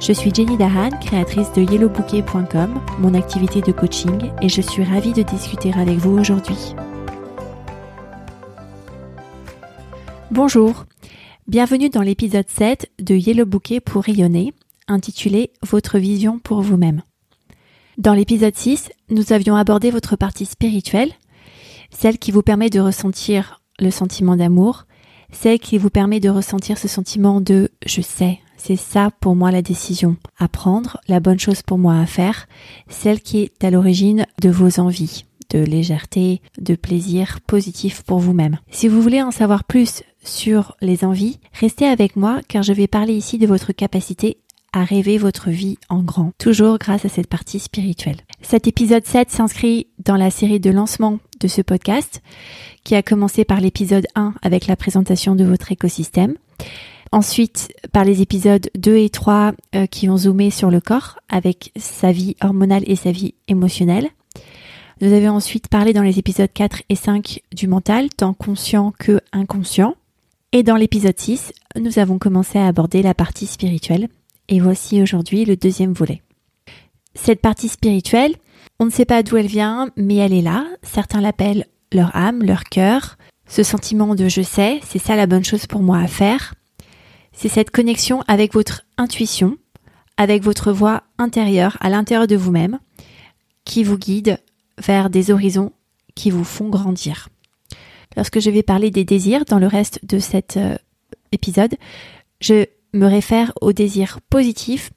Je suis Jenny Dahan, créatrice de yellowbouquet.com, mon activité de coaching, et je suis ravie de discuter avec vous aujourd'hui. Bonjour, bienvenue dans l'épisode 7 de Yellow Bouquet pour rayonner, intitulé Votre vision pour vous-même. Dans l'épisode 6, nous avions abordé votre partie spirituelle, celle qui vous permet de ressentir le sentiment d'amour, celle qui vous permet de ressentir ce sentiment de je sais, c'est ça pour moi la décision à prendre, la bonne chose pour moi à faire, celle qui est à l'origine de vos envies de légèreté, de plaisir positif pour vous-même. Si vous voulez en savoir plus sur les envies, restez avec moi car je vais parler ici de votre capacité à rêver votre vie en grand, toujours grâce à cette partie spirituelle. Cet épisode 7 s'inscrit dans la série de lancement de ce podcast, qui a commencé par l'épisode 1 avec la présentation de votre écosystème. Ensuite, par les épisodes 2 et 3 euh, qui ont zoomé sur le corps avec sa vie hormonale et sa vie émotionnelle. Nous avons ensuite parlé dans les épisodes 4 et 5 du mental, tant conscient que inconscient. Et dans l'épisode 6, nous avons commencé à aborder la partie spirituelle. Et voici aujourd'hui le deuxième volet. Cette partie spirituelle, on ne sait pas d'où elle vient, mais elle est là. Certains l'appellent leur âme, leur cœur. Ce sentiment de je sais, c'est ça la bonne chose pour moi à faire c'est cette connexion avec votre intuition, avec votre voix intérieure à l'intérieur de vous-même, qui vous guide vers des horizons qui vous font grandir. Lorsque je vais parler des désirs dans le reste de cet euh, épisode, je me réfère aux désirs positifs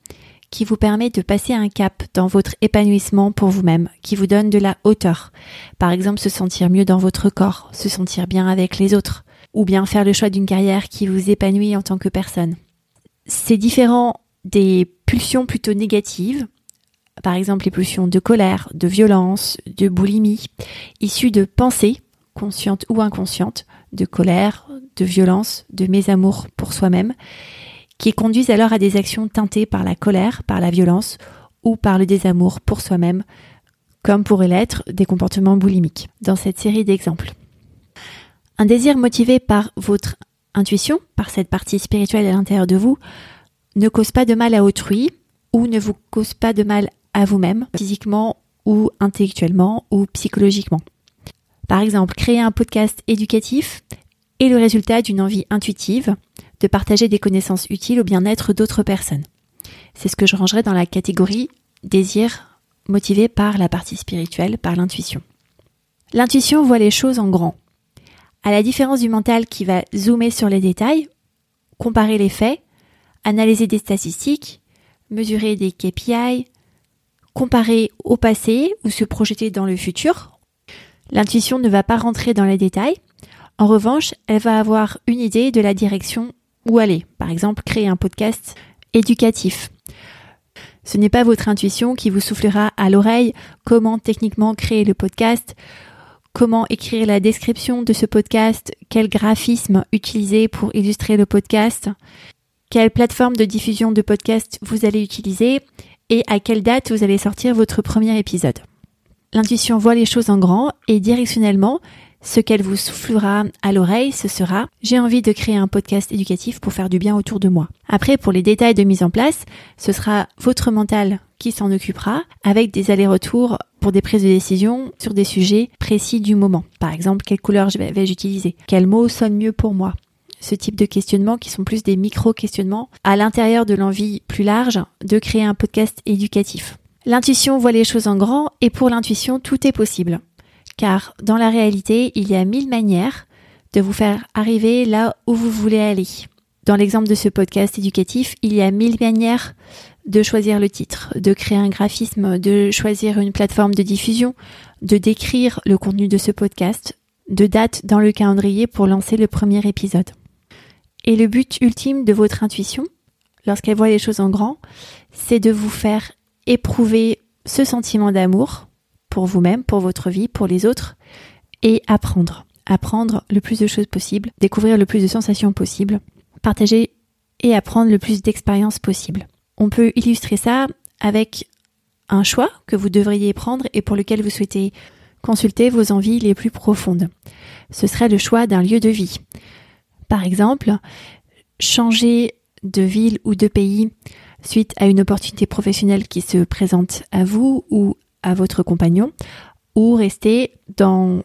qui vous permet de passer un cap dans votre épanouissement pour vous-même, qui vous donne de la hauteur. Par exemple, se sentir mieux dans votre corps, se sentir bien avec les autres, ou bien faire le choix d'une carrière qui vous épanouit en tant que personne. C'est différent des pulsions plutôt négatives, par exemple les pulsions de colère, de violence, de boulimie, issues de pensées, conscientes ou inconscientes, de colère, de violence, de mésamour pour soi-même, qui conduisent alors à des actions teintées par la colère, par la violence ou par le désamour pour soi-même, comme pourraient l'être des comportements boulimiques, dans cette série d'exemples. Un désir motivé par votre intuition, par cette partie spirituelle à l'intérieur de vous, ne cause pas de mal à autrui ou ne vous cause pas de mal à vous-même, physiquement ou intellectuellement ou psychologiquement. Par exemple, créer un podcast éducatif est le résultat d'une envie intuitive de partager des connaissances utiles au bien-être d'autres personnes. C'est ce que je rangerais dans la catégorie désir motivé par la partie spirituelle, par l'intuition. L'intuition voit les choses en grand. À la différence du mental qui va zoomer sur les détails, comparer les faits, analyser des statistiques, mesurer des KPI, comparer au passé ou se projeter dans le futur, l'intuition ne va pas rentrer dans les détails. En revanche, elle va avoir une idée de la direction où aller. Par exemple, créer un podcast éducatif. Ce n'est pas votre intuition qui vous soufflera à l'oreille comment techniquement créer le podcast comment écrire la description de ce podcast, quel graphisme utiliser pour illustrer le podcast, quelle plateforme de diffusion de podcast vous allez utiliser et à quelle date vous allez sortir votre premier épisode. L'intuition voit les choses en grand et directionnellement, ce qu'elle vous soufflera à l'oreille, ce sera j'ai envie de créer un podcast éducatif pour faire du bien autour de moi. Après, pour les détails de mise en place, ce sera votre mental qui s'en occupera avec des allers-retours pour des prises de décision sur des sujets précis du moment. Par exemple, quelle couleur vais-je utiliser? Quel mot sonne mieux pour moi? Ce type de questionnements qui sont plus des micro-questionnements à l'intérieur de l'envie plus large de créer un podcast éducatif. L'intuition voit les choses en grand et pour l'intuition, tout est possible. Car dans la réalité, il y a mille manières de vous faire arriver là où vous voulez aller. Dans l'exemple de ce podcast éducatif, il y a mille manières de choisir le titre, de créer un graphisme, de choisir une plateforme de diffusion, de décrire le contenu de ce podcast, de date dans le calendrier pour lancer le premier épisode. Et le but ultime de votre intuition, lorsqu'elle voit les choses en grand, c'est de vous faire éprouver ce sentiment d'amour pour vous-même, pour votre vie, pour les autres, et apprendre. Apprendre le plus de choses possible, découvrir le plus de sensations possibles, partager et apprendre le plus d'expériences possibles. On peut illustrer ça avec un choix que vous devriez prendre et pour lequel vous souhaitez consulter vos envies les plus profondes. Ce serait le choix d'un lieu de vie. Par exemple, changer de ville ou de pays suite à une opportunité professionnelle qui se présente à vous ou à votre compagnon, ou rester dans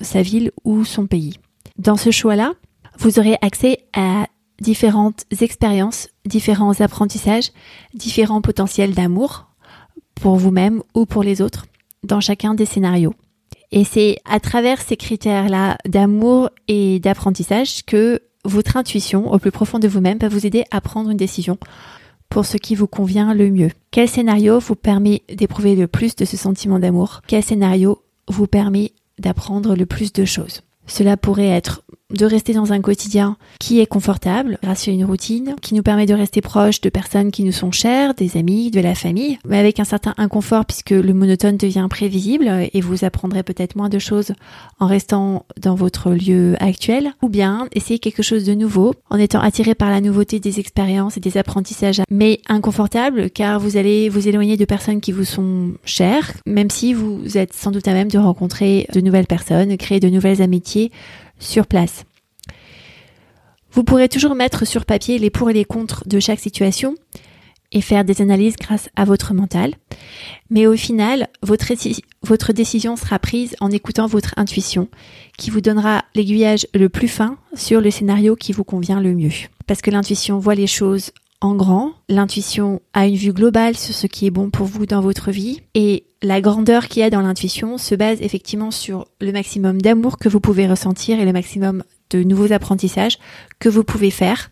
sa ville ou son pays. Dans ce choix-là, vous aurez accès à différentes expériences, différents apprentissages, différents potentiels d'amour pour vous-même ou pour les autres dans chacun des scénarios. Et c'est à travers ces critères-là d'amour et d'apprentissage que votre intuition au plus profond de vous-même va vous aider à prendre une décision pour ce qui vous convient le mieux. Quel scénario vous permet d'éprouver le plus de ce sentiment d'amour? Quel scénario vous permet d'apprendre le plus de choses? Cela pourrait être de rester dans un quotidien qui est confortable grâce à une routine, qui nous permet de rester proche de personnes qui nous sont chères, des amis, de la famille, mais avec un certain inconfort puisque le monotone devient prévisible et vous apprendrez peut-être moins de choses en restant dans votre lieu actuel, ou bien essayer quelque chose de nouveau en étant attiré par la nouveauté des expériences et des apprentissages, mais inconfortable car vous allez vous éloigner de personnes qui vous sont chères, même si vous êtes sans doute à même de rencontrer de nouvelles personnes, créer de nouvelles amitiés sur place. Vous pourrez toujours mettre sur papier les pour et les contre de chaque situation et faire des analyses grâce à votre mental. Mais au final, votre, décision sera prise en écoutant votre intuition qui vous donnera l'aiguillage le plus fin sur le scénario qui vous convient le mieux. Parce que l'intuition voit les choses en grand, l'intuition a une vue globale sur ce qui est bon pour vous dans votre vie et la grandeur qu'il y a dans l'intuition se base effectivement sur le maximum d'amour que vous pouvez ressentir et le maximum de nouveaux apprentissages que vous pouvez faire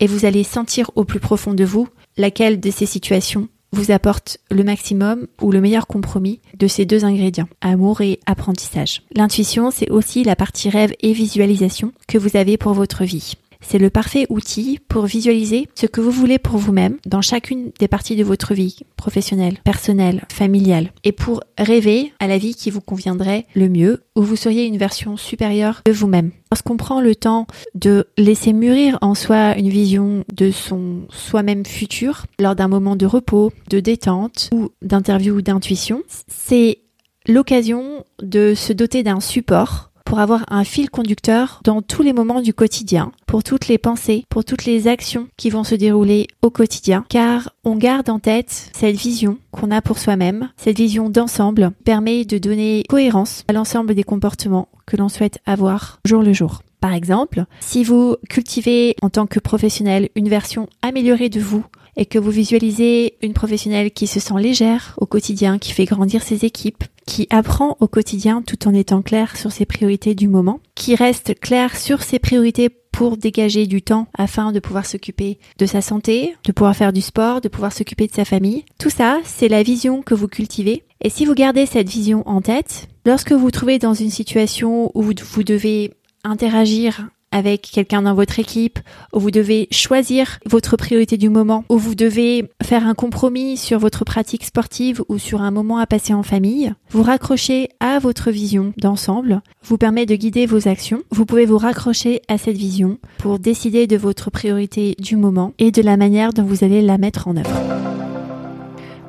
et vous allez sentir au plus profond de vous laquelle de ces situations vous apporte le maximum ou le meilleur compromis de ces deux ingrédients, amour et apprentissage. L'intuition, c'est aussi la partie rêve et visualisation que vous avez pour votre vie. C'est le parfait outil pour visualiser ce que vous voulez pour vous-même dans chacune des parties de votre vie, professionnelle, personnelle, familiale, et pour rêver à la vie qui vous conviendrait le mieux, où vous seriez une version supérieure de vous-même. Lorsqu'on prend le temps de laisser mûrir en soi une vision de son soi-même futur, lors d'un moment de repos, de détente ou d'interview ou d'intuition, c'est l'occasion de se doter d'un support pour avoir un fil conducteur dans tous les moments du quotidien, pour toutes les pensées, pour toutes les actions qui vont se dérouler au quotidien, car on garde en tête cette vision qu'on a pour soi-même, cette vision d'ensemble permet de donner cohérence à l'ensemble des comportements que l'on souhaite avoir jour le jour. Par exemple, si vous cultivez en tant que professionnel une version améliorée de vous et que vous visualisez une professionnelle qui se sent légère au quotidien, qui fait grandir ses équipes, qui apprend au quotidien tout en étant clair sur ses priorités du moment, qui reste clair sur ses priorités pour dégager du temps afin de pouvoir s'occuper de sa santé, de pouvoir faire du sport, de pouvoir s'occuper de sa famille. Tout ça, c'est la vision que vous cultivez. Et si vous gardez cette vision en tête, lorsque vous vous trouvez dans une situation où vous devez interagir avec quelqu'un dans votre équipe, où vous devez choisir votre priorité du moment, où vous devez faire un compromis sur votre pratique sportive ou sur un moment à passer en famille, vous raccrochez à votre vision d'ensemble, vous permet de guider vos actions. Vous pouvez vous raccrocher à cette vision pour décider de votre priorité du moment et de la manière dont vous allez la mettre en œuvre.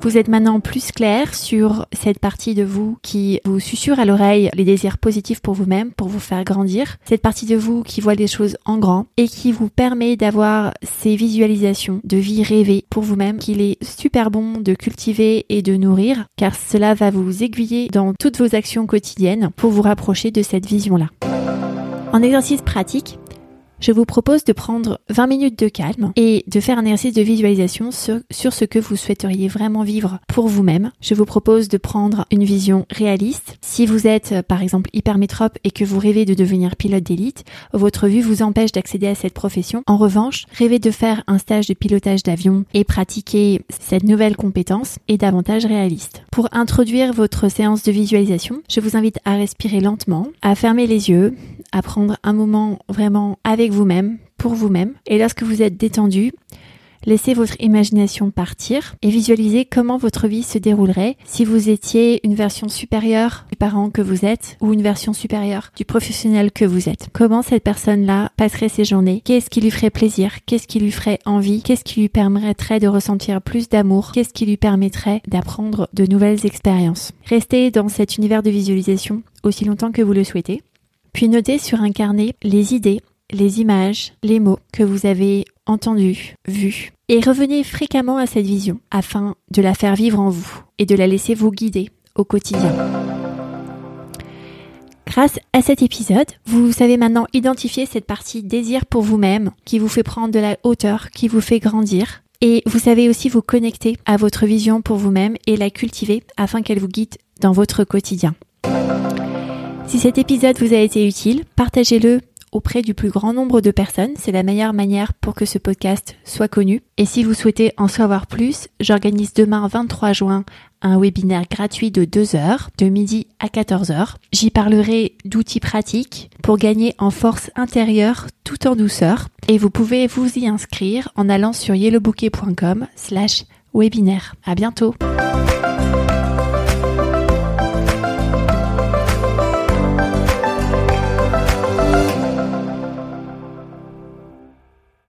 Vous êtes maintenant plus clair sur cette partie de vous qui vous susurre à l'oreille les désirs positifs pour vous-même, pour vous faire grandir. Cette partie de vous qui voit les choses en grand et qui vous permet d'avoir ces visualisations de vie rêvée pour vous-même qu'il est super bon de cultiver et de nourrir car cela va vous aiguiller dans toutes vos actions quotidiennes pour vous rapprocher de cette vision-là. En exercice pratique, je vous propose de prendre 20 minutes de calme et de faire un exercice de visualisation sur, ce que vous souhaiteriez vraiment vivre pour vous-même. Je vous propose de prendre une vision réaliste. Si vous êtes euh, par exemple hypermétrope et que vous rêvez de devenir pilote d'élite, votre vue vous empêche d'accéder à cette profession. En revanche, rêver de faire un stage de pilotage d'avion et pratiquer cette nouvelle compétence est davantage réaliste. Pour introduire votre séance de visualisation, je vous invite à respirer lentement, à fermer les yeux, à prendre un moment vraiment avec vous-même, pour vous-même. Et lorsque vous êtes détendu, Laissez votre imagination partir et visualisez comment votre vie se déroulerait si vous étiez une version supérieure du parent que vous êtes ou une version supérieure du professionnel que vous êtes. Comment cette personne-là passerait ses journées? Qu'est-ce qui lui ferait plaisir? Qu'est-ce qui lui ferait envie? Qu'est-ce qui lui permettrait de ressentir plus d'amour? Qu'est-ce qui lui permettrait d'apprendre de nouvelles expériences? Restez dans cet univers de visualisation aussi longtemps que vous le souhaitez. Puis notez sur un carnet les idées, les images, les mots que vous avez entendus, vus. Et revenez fréquemment à cette vision afin de la faire vivre en vous et de la laisser vous guider au quotidien. Grâce à cet épisode, vous savez maintenant identifier cette partie désir pour vous-même qui vous fait prendre de la hauteur, qui vous fait grandir. Et vous savez aussi vous connecter à votre vision pour vous-même et la cultiver afin qu'elle vous guide dans votre quotidien. Si cet épisode vous a été utile, partagez-le auprès du plus grand nombre de personnes. C'est la meilleure manière pour que ce podcast soit connu. Et si vous souhaitez en savoir plus, j'organise demain 23 juin un webinaire gratuit de 2 heures, de midi à 14 heures. J'y parlerai d'outils pratiques pour gagner en force intérieure tout en douceur. Et vous pouvez vous y inscrire en allant sur yellowbouquet.com slash webinaire. À bientôt!